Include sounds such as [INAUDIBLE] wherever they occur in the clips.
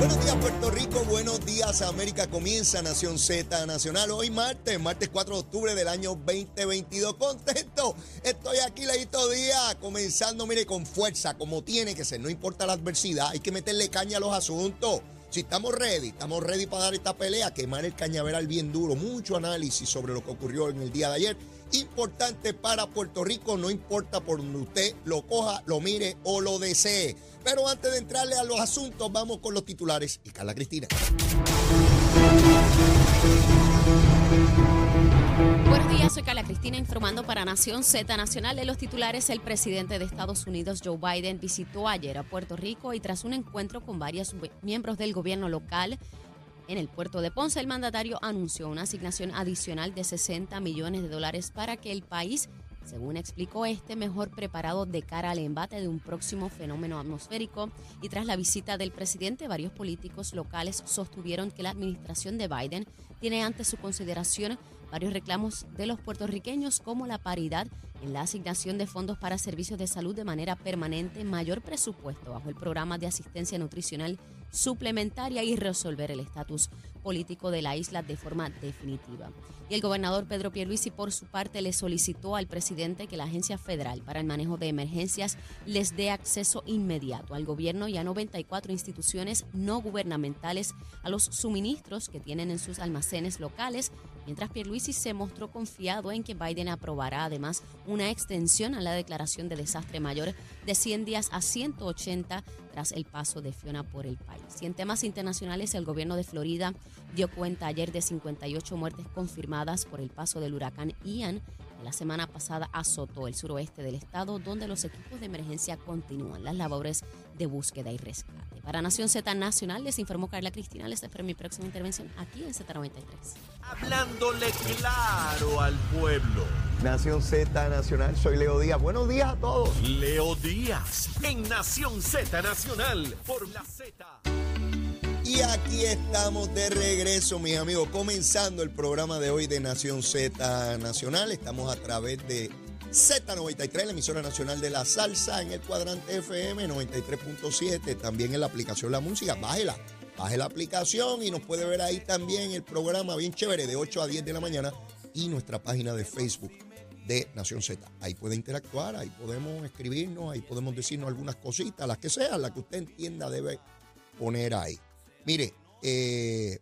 Buenos días Puerto Rico, buenos días América, comienza Nación Z Nacional. Hoy martes, martes 4 de octubre del año 2022. Contento, estoy aquí leíto día, comenzando, mire, con fuerza, como tiene que ser, no importa la adversidad, hay que meterle caña a los asuntos. Si estamos ready, estamos ready para dar esta pelea, quemar el cañaveral bien duro, mucho análisis sobre lo que ocurrió en el día de ayer. Importante para Puerto Rico, no importa por donde usted lo coja, lo mire o lo desee. Pero antes de entrarle a los asuntos, vamos con los titulares y Carla Cristina. Buenos días, soy Carla Cristina informando para Nación Z Nacional. De los titulares, el presidente de Estados Unidos, Joe Biden, visitó ayer a Puerto Rico y tras un encuentro con varios miembros del gobierno local en el puerto de Ponce, el mandatario anunció una asignación adicional de 60 millones de dólares para que el país según explicó este, mejor preparado de cara al embate de un próximo fenómeno atmosférico. Y tras la visita del presidente, varios políticos locales sostuvieron que la administración de Biden tiene ante su consideración varios reclamos de los puertorriqueños como la paridad en la asignación de fondos para servicios de salud de manera permanente, mayor presupuesto bajo el programa de asistencia nutricional suplementaria y resolver el estatus político de la isla de forma definitiva. Y el gobernador Pedro Pierluisi, por su parte, le solicitó al presidente que la Agencia Federal para el Manejo de Emergencias les dé acceso inmediato al gobierno y a 94 instituciones no gubernamentales a los suministros que tienen en sus almacenes locales, mientras Pierluisi se mostró confiado en que Biden aprobará además una extensión a la declaración de desastre mayor de 100 días a 180 tras el paso de Fiona por el país. Y en temas internacionales, el gobierno de Florida dio cuenta ayer de 58 muertes confirmadas por el paso del huracán Ian. La semana pasada azotó el suroeste del estado, donde los equipos de emergencia continúan las labores de búsqueda y rescate. Para Nación Z Nacional, les informó Carla Cristina. Les espero mi próxima intervención aquí en Z93. Hablándole claro al pueblo. Nación Z Nacional, soy Leo Díaz. Buenos días a todos. Leo Díaz en Nación Z Nacional por la Z. Y aquí estamos de regreso, mis amigos, comenzando el programa de hoy de Nación Z Nacional. Estamos a través de Z93, la emisora nacional de la salsa, en el cuadrante FM 93.7, también en la aplicación La Música. Bájela, baje la aplicación y nos puede ver ahí también el programa bien chévere de 8 a 10 de la mañana y nuestra página de Facebook de Nación Z. Ahí puede interactuar, ahí podemos escribirnos, ahí podemos decirnos algunas cositas, las que sean, las que usted entienda debe poner ahí. Mire, eh,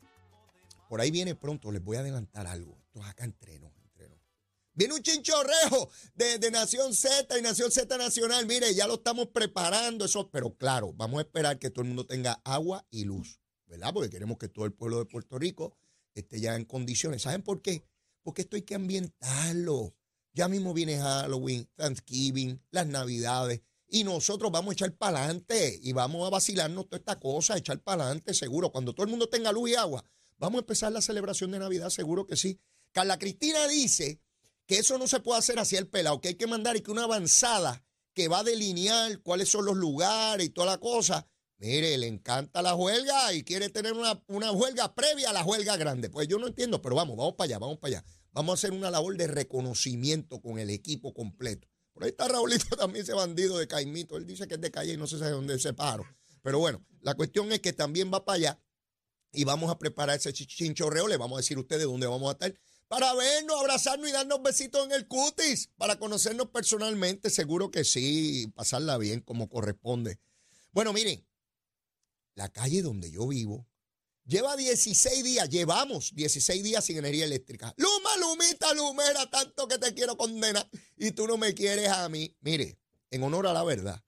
por ahí viene pronto, les voy a adelantar algo. Esto es acá entreno, entreno. Viene un chinchorrejo de, de, Nación Z y Nación Z Nacional. Mire, ya lo estamos preparando, eso, pero claro, vamos a esperar que todo el mundo tenga agua y luz, ¿verdad? Porque queremos que todo el pueblo de Puerto Rico esté ya en condiciones. ¿Saben por qué? Porque esto hay que ambientarlo. Ya mismo viene Halloween, Thanksgiving, las Navidades. Y nosotros vamos a echar para adelante y vamos a vacilarnos toda esta cosa, echar para adelante seguro. Cuando todo el mundo tenga luz y agua, vamos a empezar la celebración de Navidad, seguro que sí. Carla Cristina dice que eso no se puede hacer así el pelado, que hay que mandar y que una avanzada que va a delinear cuáles son los lugares y toda la cosa. Mire, le encanta la huelga y quiere tener una, una huelga previa a la huelga grande. Pues yo no entiendo, pero vamos, vamos para allá, vamos para allá. Vamos a hacer una labor de reconocimiento con el equipo completo. Por ahí está Raulito [LAUGHS] también, ese bandido de Caimito. Él dice que es de calle y no sé de dónde se paro. Pero bueno, la cuestión es que también va para allá y vamos a preparar ese chinchorreo. Le vamos a decir a ustedes dónde vamos a estar para vernos, abrazarnos y darnos besitos en el cutis, para conocernos personalmente. Seguro que sí, pasarla bien como corresponde. Bueno, miren, la calle donde yo vivo lleva 16 días, llevamos 16 días sin energía eléctrica. Luma, Lumita, Lumera, tanto que te quiero condenar y tú no me quieres a mí. Mire, en honor a la verdad,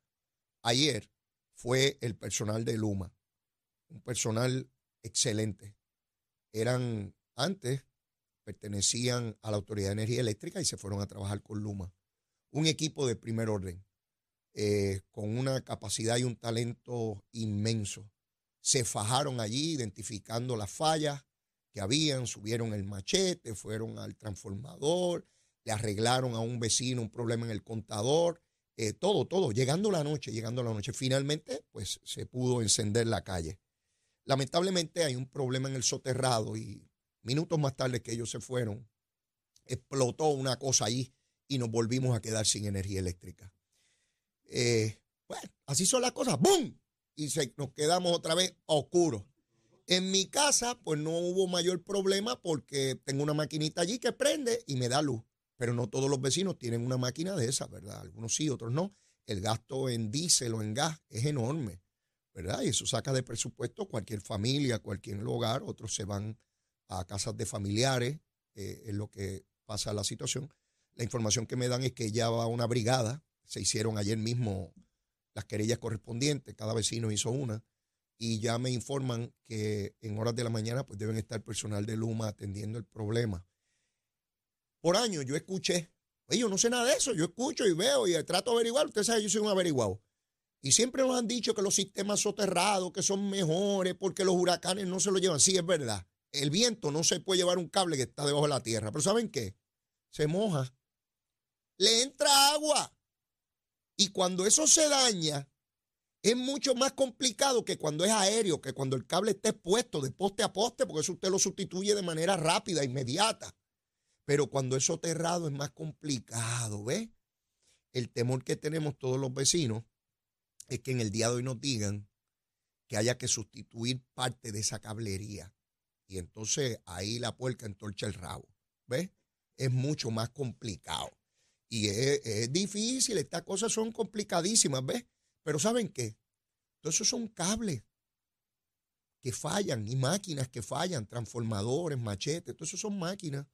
ayer fue el personal de Luma, un personal excelente. Eran antes, pertenecían a la Autoridad de Energía Eléctrica y se fueron a trabajar con Luma. Un equipo de primer orden, eh, con una capacidad y un talento inmenso se fajaron allí identificando las fallas que habían, subieron el machete, fueron al transformador, le arreglaron a un vecino un problema en el contador, eh, todo, todo, llegando la noche, llegando la noche. Finalmente, pues se pudo encender la calle. Lamentablemente hay un problema en el soterrado y minutos más tarde que ellos se fueron, explotó una cosa ahí y nos volvimos a quedar sin energía eléctrica. Eh, bueno, así son las cosas, ¡boom! Y nos quedamos otra vez oscuros. En mi casa, pues no hubo mayor problema porque tengo una maquinita allí que prende y me da luz. Pero no todos los vecinos tienen una máquina de esa, ¿verdad? Algunos sí, otros no. El gasto en diésel o en gas es enorme, ¿verdad? Y eso saca de presupuesto cualquier familia, cualquier hogar. Otros se van a casas de familiares, eh, es lo que pasa la situación. La información que me dan es que ya va una brigada. Se hicieron ayer mismo las querellas correspondientes. Cada vecino hizo una y ya me informan que en horas de la mañana pues deben estar personal de Luma atendiendo el problema. Por años yo escuché, yo no sé nada de eso, yo escucho y veo y trato de averiguar, usted sabe, yo soy un averiguado. Y siempre nos han dicho que los sistemas soterrados, que son mejores porque los huracanes no se lo llevan. Sí, es verdad. El viento no se puede llevar un cable que está debajo de la tierra. Pero ¿saben qué? Se moja. Le entra agua. Y cuando eso se daña, es mucho más complicado que cuando es aéreo, que cuando el cable está expuesto de poste a poste, porque eso usted lo sustituye de manera rápida, inmediata. Pero cuando es soterrado es más complicado, ¿ves? El temor que tenemos todos los vecinos es que en el día de hoy nos digan que haya que sustituir parte de esa cablería. Y entonces ahí la puerca entorcha el rabo, ¿ves? Es mucho más complicado. Y es, es difícil, estas cosas son complicadísimas, ¿ves? Pero ¿saben qué? Todo eso son cables que fallan y máquinas que fallan, transformadores, machetes, todo eso son máquinas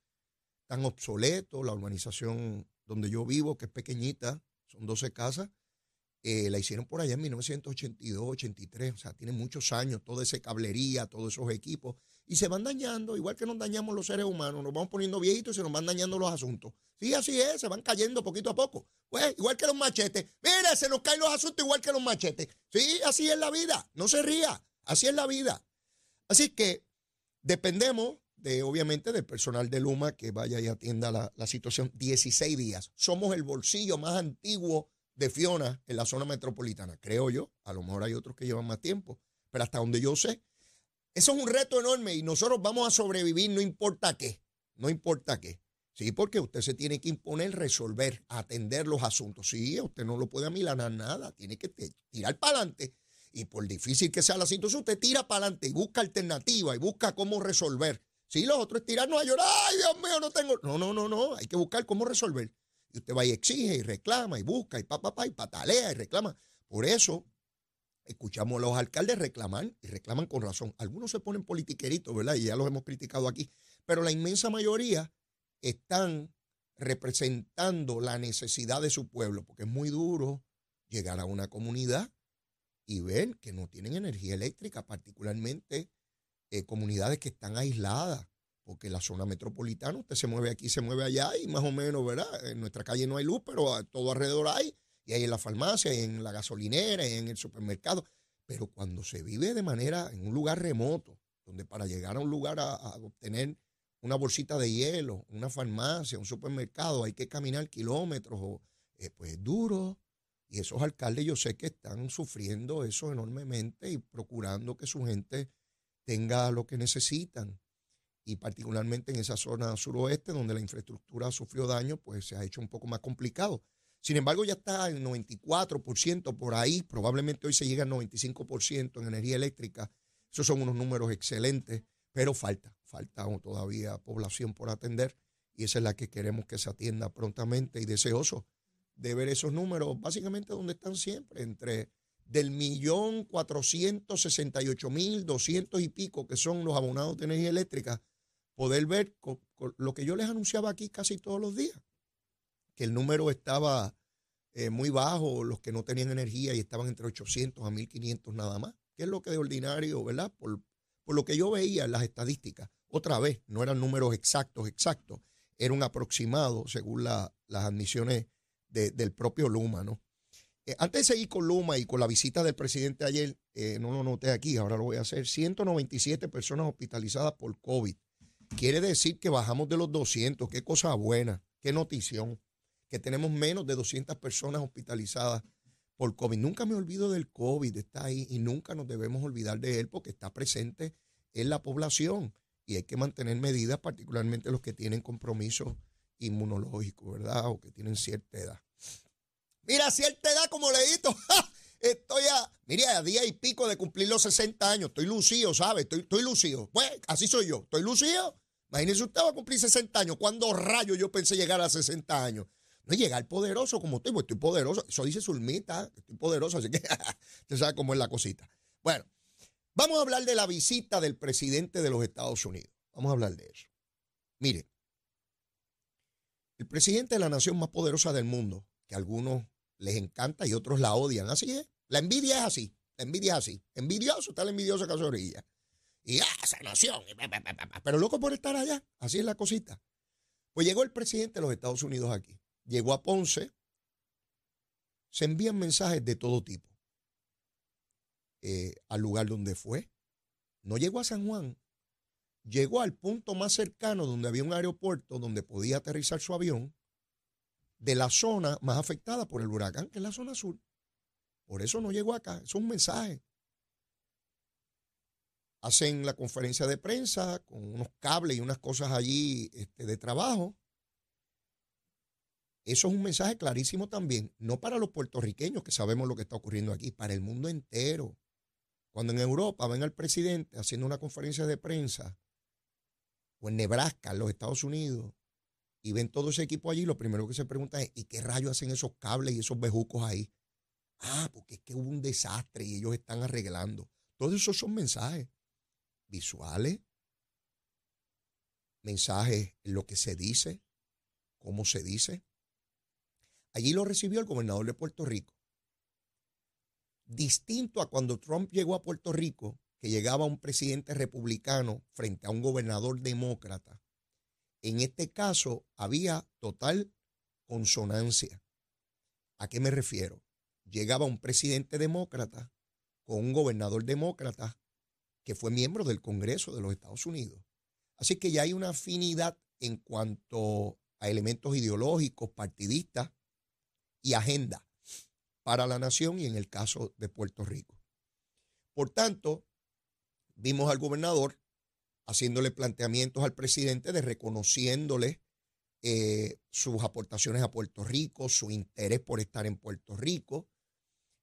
tan obsoletos. La urbanización donde yo vivo, que es pequeñita, son 12 casas, eh, la hicieron por allá en 1982, 83, o sea, tiene muchos años, toda esa cablería, todos esos equipos, y se van dañando, igual que nos dañamos los seres humanos, nos vamos poniendo viejitos y se nos van dañando los asuntos. Sí, así es, se van cayendo poquito a poco. Pues, igual que los machetes. Mira, se nos caen los asuntos igual que los machetes. Sí, así es la vida, no se ría, así es la vida. Así que dependemos de, obviamente, del personal de Luma que vaya y atienda la, la situación 16 días. Somos el bolsillo más antiguo de Fiona en la zona metropolitana, creo yo. A lo mejor hay otros que llevan más tiempo, pero hasta donde yo sé, eso es un reto enorme y nosotros vamos a sobrevivir no importa qué, no importa qué. Sí, porque usted se tiene que imponer resolver, atender los asuntos. Sí, usted no lo puede amilanar nada, tiene que tirar para adelante. Y por difícil que sea la situación, usted tira para adelante y busca alternativa y busca cómo resolver. Sí, los otros tirarnos a llorar, ay Dios mío, no tengo. No, no, no, no, hay que buscar cómo resolver. Y usted va y exige y reclama y busca y pa, pa, pa, y patalea y reclama. Por eso escuchamos a los alcaldes reclamar y reclaman con razón. Algunos se ponen politiqueritos, ¿verdad? Y ya los hemos criticado aquí. Pero la inmensa mayoría están representando la necesidad de su pueblo, porque es muy duro llegar a una comunidad y ver que no tienen energía eléctrica, particularmente eh, comunidades que están aisladas porque la zona metropolitana, usted se mueve aquí, se mueve allá y más o menos, ¿verdad? En nuestra calle no hay luz, pero todo alrededor hay, y hay en la farmacia, en la gasolinera, y en el supermercado. Pero cuando se vive de manera, en un lugar remoto, donde para llegar a un lugar a, obtener una bolsita de hielo, una farmacia, un supermercado, hay que caminar kilómetros, o, eh, pues es duro. Y esos alcaldes yo sé que están sufriendo eso enormemente y procurando que su gente tenga lo que necesitan y particularmente en esa zona suroeste donde la infraestructura sufrió daño, pues se ha hecho un poco más complicado. Sin embargo, ya está en 94% por ahí, probablemente hoy se llega al 95% en energía eléctrica. Esos son unos números excelentes, pero falta, falta todavía población por atender y esa es la que queremos que se atienda prontamente y deseoso de ver esos números, básicamente donde están siempre, entre del millón cuatrocientos sesenta y ocho mil doscientos y pico que son los abonados de energía eléctrica, poder ver lo que yo les anunciaba aquí casi todos los días, que el número estaba eh, muy bajo, los que no tenían energía y estaban entre 800 a 1500 nada más, que es lo que de ordinario, ¿verdad? Por, lo que yo veía en las estadísticas, otra vez, no eran números exactos, exactos, era un aproximado según las admisiones del propio Luma, ¿no? Eh, antes de seguir con Luma y con la visita del presidente ayer, eh, no lo noté aquí, ahora lo voy a hacer, 197 personas hospitalizadas por COVID. Quiere decir que bajamos de los 200. Qué cosa buena, qué notición. que tenemos menos de 200 personas hospitalizadas por COVID. Nunca me olvido del COVID, está ahí y nunca nos debemos olvidar de él porque está presente en la población y hay que mantener medidas, particularmente los que tienen compromiso inmunológico, ¿verdad? O que tienen cierta edad. Mira, cierta edad como leíto. [LAUGHS] Estoy a, mira, a día y pico de cumplir los 60 años. Estoy lucido, ¿sabes? Estoy, estoy lucido. Pues, así soy yo. Estoy lucido. Imagínese usted va a cumplir 60 años. ¿Cuándo rayos yo pensé llegar a 60 años? No llegar poderoso como estoy, pues estoy poderoso. Eso dice Zulmita, estoy poderoso, así que [LAUGHS] usted sabe cómo es la cosita. Bueno, vamos a hablar de la visita del presidente de los Estados Unidos. Vamos a hablar de eso. Mire, el presidente de la nación más poderosa del mundo, que algunos les encanta y otros la odian, así es. La envidia es así, la envidia es así. Envidioso está el envidioso que hace orilla. Y ah, esa nación, pero loco por estar allá, así es la cosita. Pues llegó el presidente de los Estados Unidos aquí llegó a Ponce, se envían mensajes de todo tipo eh, al lugar donde fue. No llegó a San Juan, llegó al punto más cercano donde había un aeropuerto donde podía aterrizar su avión de la zona más afectada por el huracán, que es la zona sur. Por eso no llegó acá, es un mensaje. Hacen la conferencia de prensa con unos cables y unas cosas allí este, de trabajo. Eso es un mensaje clarísimo también, no para los puertorriqueños que sabemos lo que está ocurriendo aquí, para el mundo entero. Cuando en Europa ven al presidente haciendo una conferencia de prensa, o en Nebraska, en los Estados Unidos, y ven todo ese equipo allí, lo primero que se pregunta es, ¿y qué rayos hacen esos cables y esos bejucos ahí? Ah, porque es que hubo un desastre y ellos están arreglando. Todos esos son mensajes visuales, mensajes en lo que se dice, cómo se dice. Allí lo recibió el gobernador de Puerto Rico. Distinto a cuando Trump llegó a Puerto Rico, que llegaba un presidente republicano frente a un gobernador demócrata. En este caso había total consonancia. ¿A qué me refiero? Llegaba un presidente demócrata con un gobernador demócrata que fue miembro del Congreso de los Estados Unidos. Así que ya hay una afinidad en cuanto a elementos ideológicos, partidistas, y agenda para la nación y en el caso de Puerto Rico. Por tanto, vimos al gobernador haciéndole planteamientos al presidente de reconociéndole eh, sus aportaciones a Puerto Rico, su interés por estar en Puerto Rico,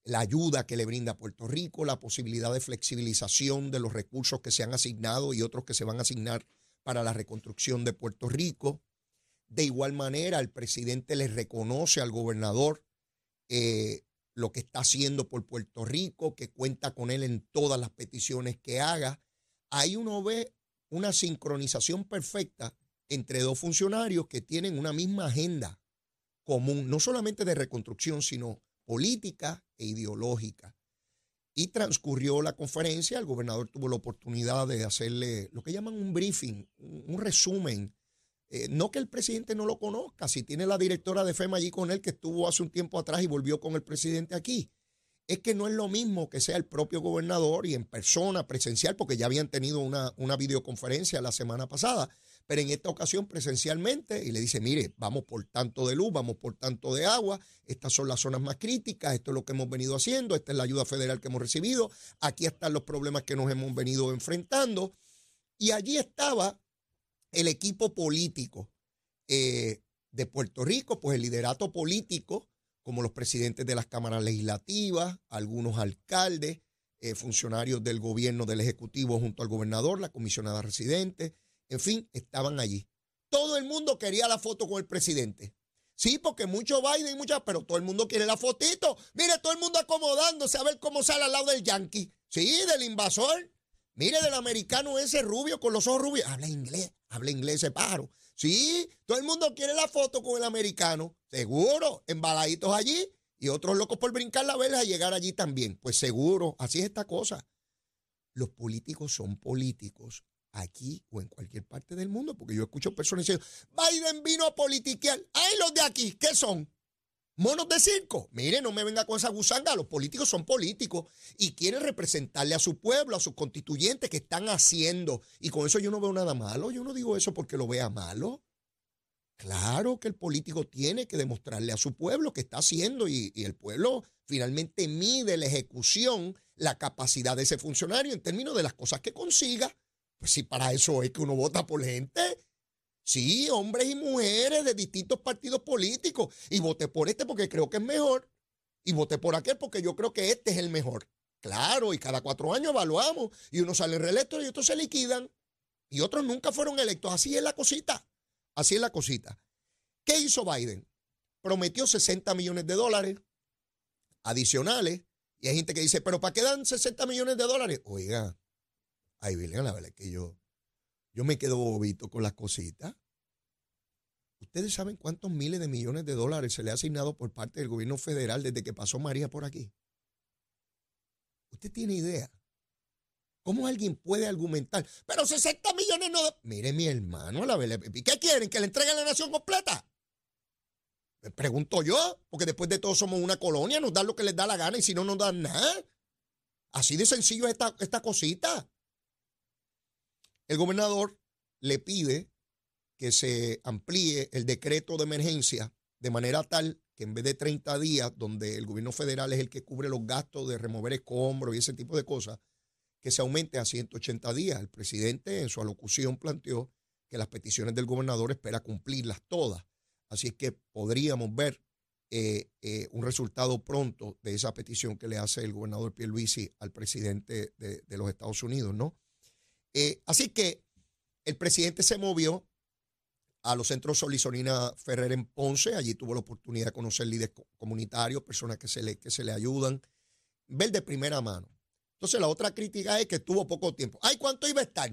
la ayuda que le brinda Puerto Rico, la posibilidad de flexibilización de los recursos que se han asignado y otros que se van a asignar para la reconstrucción de Puerto Rico, de igual manera, el presidente le reconoce al gobernador eh, lo que está haciendo por Puerto Rico, que cuenta con él en todas las peticiones que haga. Ahí uno ve una sincronización perfecta entre dos funcionarios que tienen una misma agenda común, no solamente de reconstrucción, sino política e ideológica. Y transcurrió la conferencia, el gobernador tuvo la oportunidad de hacerle lo que llaman un briefing, un resumen eh, no que el presidente no lo conozca, si tiene la directora de FEMA allí con él que estuvo hace un tiempo atrás y volvió con el presidente aquí. Es que no es lo mismo que sea el propio gobernador y en persona, presencial, porque ya habían tenido una, una videoconferencia la semana pasada, pero en esta ocasión presencialmente y le dice, mire, vamos por tanto de luz, vamos por tanto de agua, estas son las zonas más críticas, esto es lo que hemos venido haciendo, esta es la ayuda federal que hemos recibido, aquí están los problemas que nos hemos venido enfrentando. Y allí estaba el equipo político eh, de Puerto Rico, pues el liderato político, como los presidentes de las cámaras legislativas, algunos alcaldes, eh, funcionarios del gobierno del Ejecutivo junto al gobernador, la comisionada residente, en fin, estaban allí. Todo el mundo quería la foto con el presidente. Sí, porque mucho Biden y muchas, pero todo el mundo quiere la fotito. Mire, todo el mundo acomodándose a ver cómo sale al lado del yankee. Sí, del invasor. Mire del americano ese rubio con los ojos rubios. Habla inglés, habla inglés ese pájaro. Sí, todo el mundo quiere la foto con el americano. Seguro, embaladitos allí y otros locos por brincar la vela y llegar allí también. Pues seguro, así es esta cosa. Los políticos son políticos aquí o en cualquier parte del mundo, porque yo escucho personas diciendo, Biden vino a politiquear. ¡Ay, los de aquí! ¿Qué son? Monos de circo. Mire, no me venga con esa gusanga. Los políticos son políticos y quieren representarle a su pueblo, a sus constituyentes que están haciendo. Y con eso yo no veo nada malo. Yo no digo eso porque lo vea malo. Claro que el político tiene que demostrarle a su pueblo que está haciendo y, y, el pueblo finalmente mide la ejecución, la capacidad de ese funcionario en términos de las cosas que consiga. Pues si para eso es que uno vota por gente. Sí, hombres y mujeres de distintos partidos políticos. Y voté por este porque creo que es mejor. Y voté por aquel porque yo creo que este es el mejor. Claro, y cada cuatro años evaluamos. Y unos salen reelectos y otros se liquidan. Y otros nunca fueron electos. Así es la cosita. Así es la cosita. ¿Qué hizo Biden? Prometió 60 millones de dólares adicionales. Y hay gente que dice, ¿pero para qué dan 60 millones de dólares? Oiga, ahí viene la verdad que yo, yo me quedo bobito con las cositas. ¿Ustedes saben cuántos miles de millones de dólares se le ha asignado por parte del gobierno federal desde que pasó María por aquí? ¿Usted tiene idea? ¿Cómo alguien puede argumentar? Pero 60 millones no. Mire, mi hermano, la ¿qué quieren? ¿Que le entreguen la nación completa? Me pregunto yo, porque después de todo somos una colonia, nos dan lo que les da la gana y si no nos dan nada. Así de sencillo es esta, esta cosita. El gobernador le pide que se amplíe el decreto de emergencia de manera tal que en vez de 30 días, donde el gobierno federal es el que cubre los gastos de remover escombros y ese tipo de cosas, que se aumente a 180 días. El presidente en su alocución planteó que las peticiones del gobernador espera cumplirlas todas. Así es que podríamos ver eh, eh, un resultado pronto de esa petición que le hace el gobernador Pierluisi al presidente de, los Estados Unidos, ¿no? Eh, así que el presidente se movió a los centros Solisolina Ferrer en Ponce. Allí tuvo la oportunidad de conocer líderes comunitarios, personas que se le, que se le ayudan, ver de primera mano entonces la otra crítica es que estuvo poco tiempo. Ay, ¿cuánto iba a estar?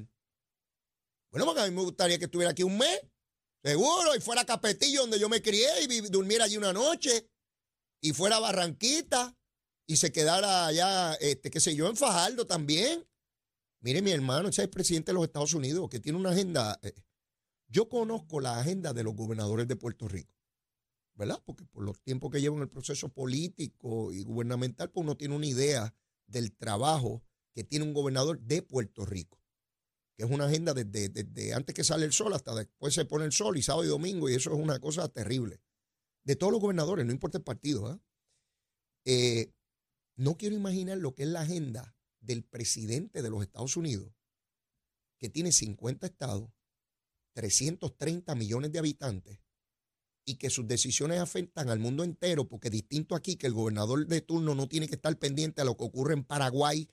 Bueno, porque a mí me gustaría que estuviera aquí un mes, seguro, y fuera Capetillo donde yo me crié y durmiera allí una noche, y fuera Barranquita, y se quedara allá, este, qué sé yo, en Fajardo también. Mire, mi hermano, ese es el presidente de los Estados Unidos, que tiene una agenda. Eh, yo conozco la agenda de los gobernadores de Puerto Rico, ¿verdad? Porque por los tiempos que llevo en el proceso político y gubernamental, pues uno tiene una idea del trabajo que tiene un gobernador de Puerto Rico, que es una agenda desde, antes que sale el sol hasta después se pone el sol y sábado y domingo, y eso es una cosa terrible. De todos los gobernadores, no importa el partido. ¿ah? Eh, no quiero imaginar lo que es la agenda del presidente de los Estados Unidos, que tiene 50 estados, 330 millones de habitantes, y que sus decisiones afectan al mundo entero, porque distinto aquí que el gobernador de turno no tiene que estar pendiente a lo que ocurre en Paraguay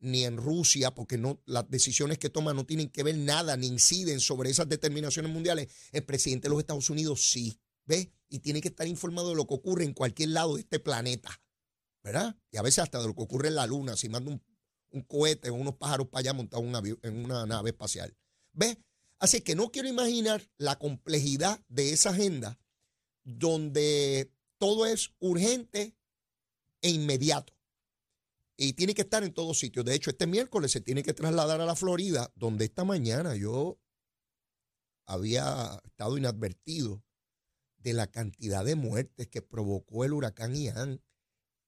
ni en Rusia, porque no, las decisiones que toma no tienen que ver nada ni inciden sobre esas determinaciones mundiales. El presidente de los Estados Unidos sí, ¿ve? Y tiene que estar informado de lo que ocurre en cualquier lado de este planeta, ¿verdad? Y a veces hasta de lo que ocurre en la luna, si manda un, cohete o unos pájaros para allá montados en una nave espacial. ¿Ve? Así que no quiero imaginar la complejidad de esa agenda donde todo es urgente e inmediato. Y tiene que estar en todos sitios. De hecho, este miércoles se tiene que trasladar a la Florida, donde esta mañana yo había estado inadvertido de la cantidad de muertes que provocó el huracán Ian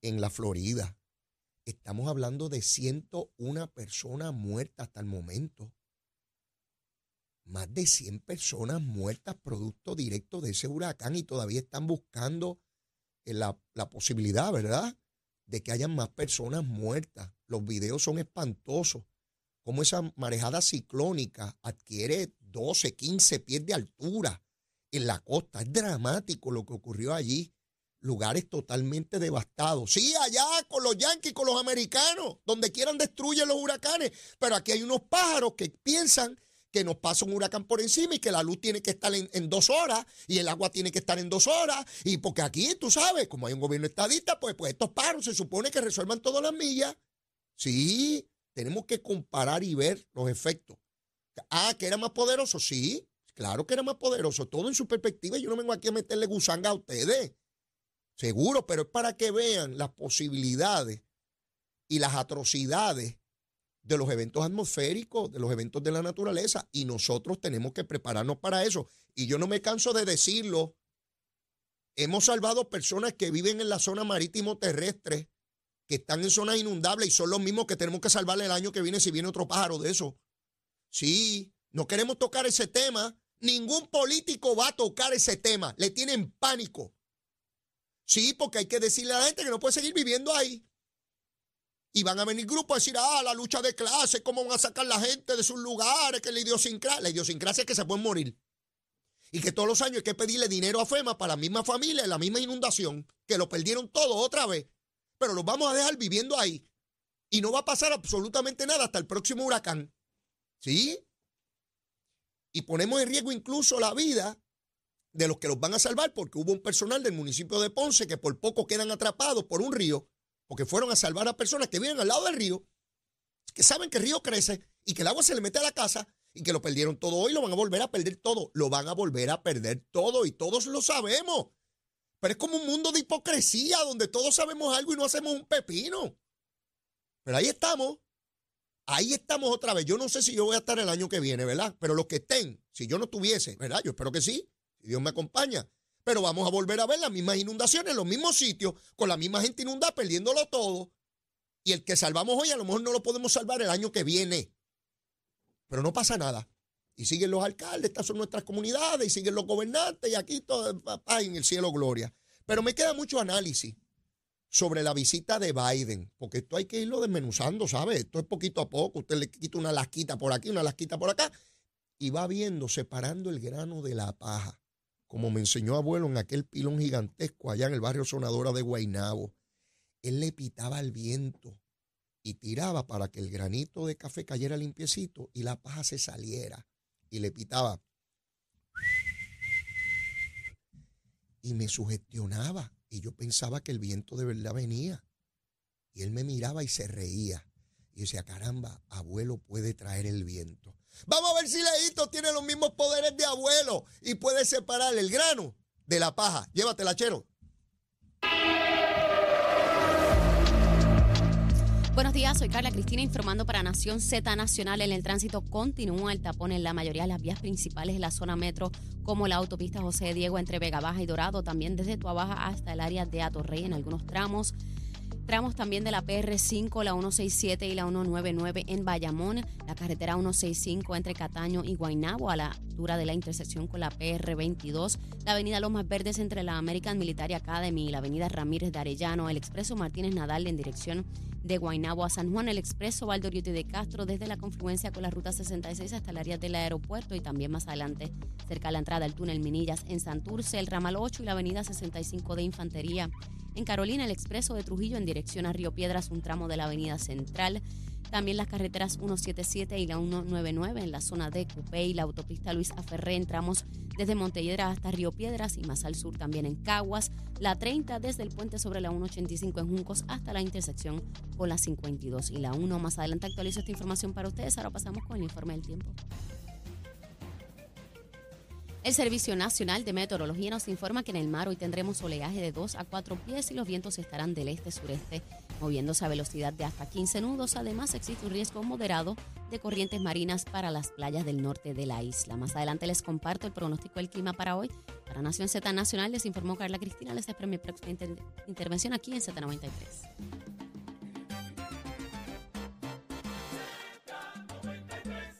en la Florida. Estamos hablando de 101 personas muertas hasta el momento más de 100 personas muertas producto directo de ese huracán y todavía están buscando eh, la, la, posibilidad, ¿verdad?, de que hayan más personas muertas. Los videos son espantosos. Cómo esa marejada ciclónica adquiere 12, 15 pies de altura en la costa. Es dramático lo que ocurrió allí. Lugares totalmente devastados. Sí, allá con los yanquis, con los americanos, donde quieran destruyen los huracanes. Pero aquí hay unos pájaros que piensan que nos pasa un huracán por encima y que la luz tiene que estar en, dos horas y el agua tiene que estar en dos horas. Y porque aquí, tú sabes, como hay un gobierno estadista, pues, pues estos paros se supone que resuelvan todas las millas. Sí, tenemos que comparar y ver los efectos. Ah, que era más poderoso, sí, claro que era más poderoso, todo en su perspectiva. Yo no vengo aquí a meterle gusanga a ustedes, seguro, pero es para que vean las posibilidades y las atrocidades de los eventos atmosféricos, de los eventos de la naturaleza, y nosotros tenemos que prepararnos para eso. Y yo no me canso de decirlo. Hemos salvado personas que viven en la zona marítimo terrestre, que están en zonas inundables y son los mismos que tenemos que salvar el año que viene si viene otro pájaro de eso. Sí, no queremos tocar ese tema Ningún político va a tocar ese tema. Le tienen pánico. Sí, porque hay que decirle a la gente que no puede seguir viviendo ahí. Y van a venir grupos a decir, ah, la lucha de clase, cómo van a sacar la gente de sus lugares, que la idiosincrasia. La idiosincrasia es que se pueden morir. Y que todos los años hay que pedirle dinero a FEMA para la misma familia, la misma inundación, que lo perdieron todo otra vez. Pero los vamos a dejar viviendo ahí. Y no va a pasar absolutamente nada hasta el próximo huracán. ¿Sí? Y ponemos en riesgo incluso la vida de los que los van a salvar, porque hubo un personal del municipio de Ponce que por poco quedan atrapados por un río porque fueron a salvar a personas que viven al lado del río, que saben que el río crece y que el agua se le mete a la casa y que lo perdieron todo hoy, lo van a volver a perder todo, lo van a volver a perder todo y todos lo sabemos. Pero es como un mundo de hipocresía donde todos sabemos algo y no hacemos un pepino. Pero ahí estamos. Ahí estamos otra vez. Yo no sé si yo voy a estar el año que viene, ¿verdad? Pero los que estén, si yo no estuviese, ¿verdad? Yo espero que sí, si Dios me acompaña. Pero vamos a volver a ver las mismas inundaciones en los mismos sitios, con la misma gente inundada, perdiéndolo todo. Y el que salvamos hoy a lo mejor no lo podemos salvar el año que viene. Pero no pasa nada. Y siguen los alcaldes, estas son nuestras comunidades, y siguen los gobernantes, y aquí todo, en el cielo gloria. Pero me queda mucho análisis sobre la visita de Biden, porque esto hay que irlo desmenuzando, ¿sabe? Esto es poquito a poco. Usted le quita una lasquita por aquí, una lasquita por acá, y va viendo, separando el grano de la paja como me enseñó abuelo en aquel pilón gigantesco allá en el barrio Sonadora de Guainabo. Él le pitaba al viento y tiraba para que el granito de café cayera limpiecito y la paja se saliera. Y le pitaba. Y me sugestionaba. Y yo pensaba que el viento de verdad venía. Y él me miraba y se reía. Y decía, caramba, abuelo puede traer el viento. Vamos a ver si Leito tiene los mismos poderes de abuelo y puede separar el grano de la paja. Llévatela, chero. Buenos días, soy Carla Cristina informando para Nación Z Nacional. En el tránsito continúa el tapón en la mayoría de las vías principales de la zona metro, como la autopista José Diego entre Vega Baja y Dorado, también desde Tuabaja hasta el área de Atorrey en algunos tramos. Tramos también de la PR5, la 167 y la 199 en Bayamón, la carretera 165 entre Cataño y Guaynabo a la altura de la intersección con la PR22, la avenida Lomas Verdes entre la American Military Academy y la avenida Ramírez de Arellano, el expreso Martínez Nadal en dirección de Guaynabo a San Juan, el expreso Valdoriotti de Castro desde la confluencia con la ruta 66 hasta el área del aeropuerto y también más adelante cerca de la entrada del túnel Minillas en Santurce, el ramal 8 y la avenida 65 de Infantería en Carolina, el expreso de Trujillo en dirección a Río Piedras, un tramo de la avenida Central. También las carreteras 177 y la 199 en la zona de y la autopista Luis Aferré en tramos desde Montelledra hasta Río Piedras y más al sur también en Caguas. La 30 desde el puente sobre la 185 en Juncos hasta la intersección con la 52 y la 1. Más adelante actualizo esta información para ustedes. Ahora pasamos con el informe del tiempo. El Servicio Nacional de Meteorología nos informa que en el mar hoy tendremos oleaje de 2 a 4 pies y los vientos estarán del este-sureste, moviéndose a velocidad de hasta 15 nudos. Además, existe un riesgo moderado de corrientes marinas para las playas del norte de la isla. Más adelante les comparto el pronóstico del clima para hoy. Para Nación Z Nacional les informó Carla Cristina. Les espero mi próxima intervención aquí en Z93.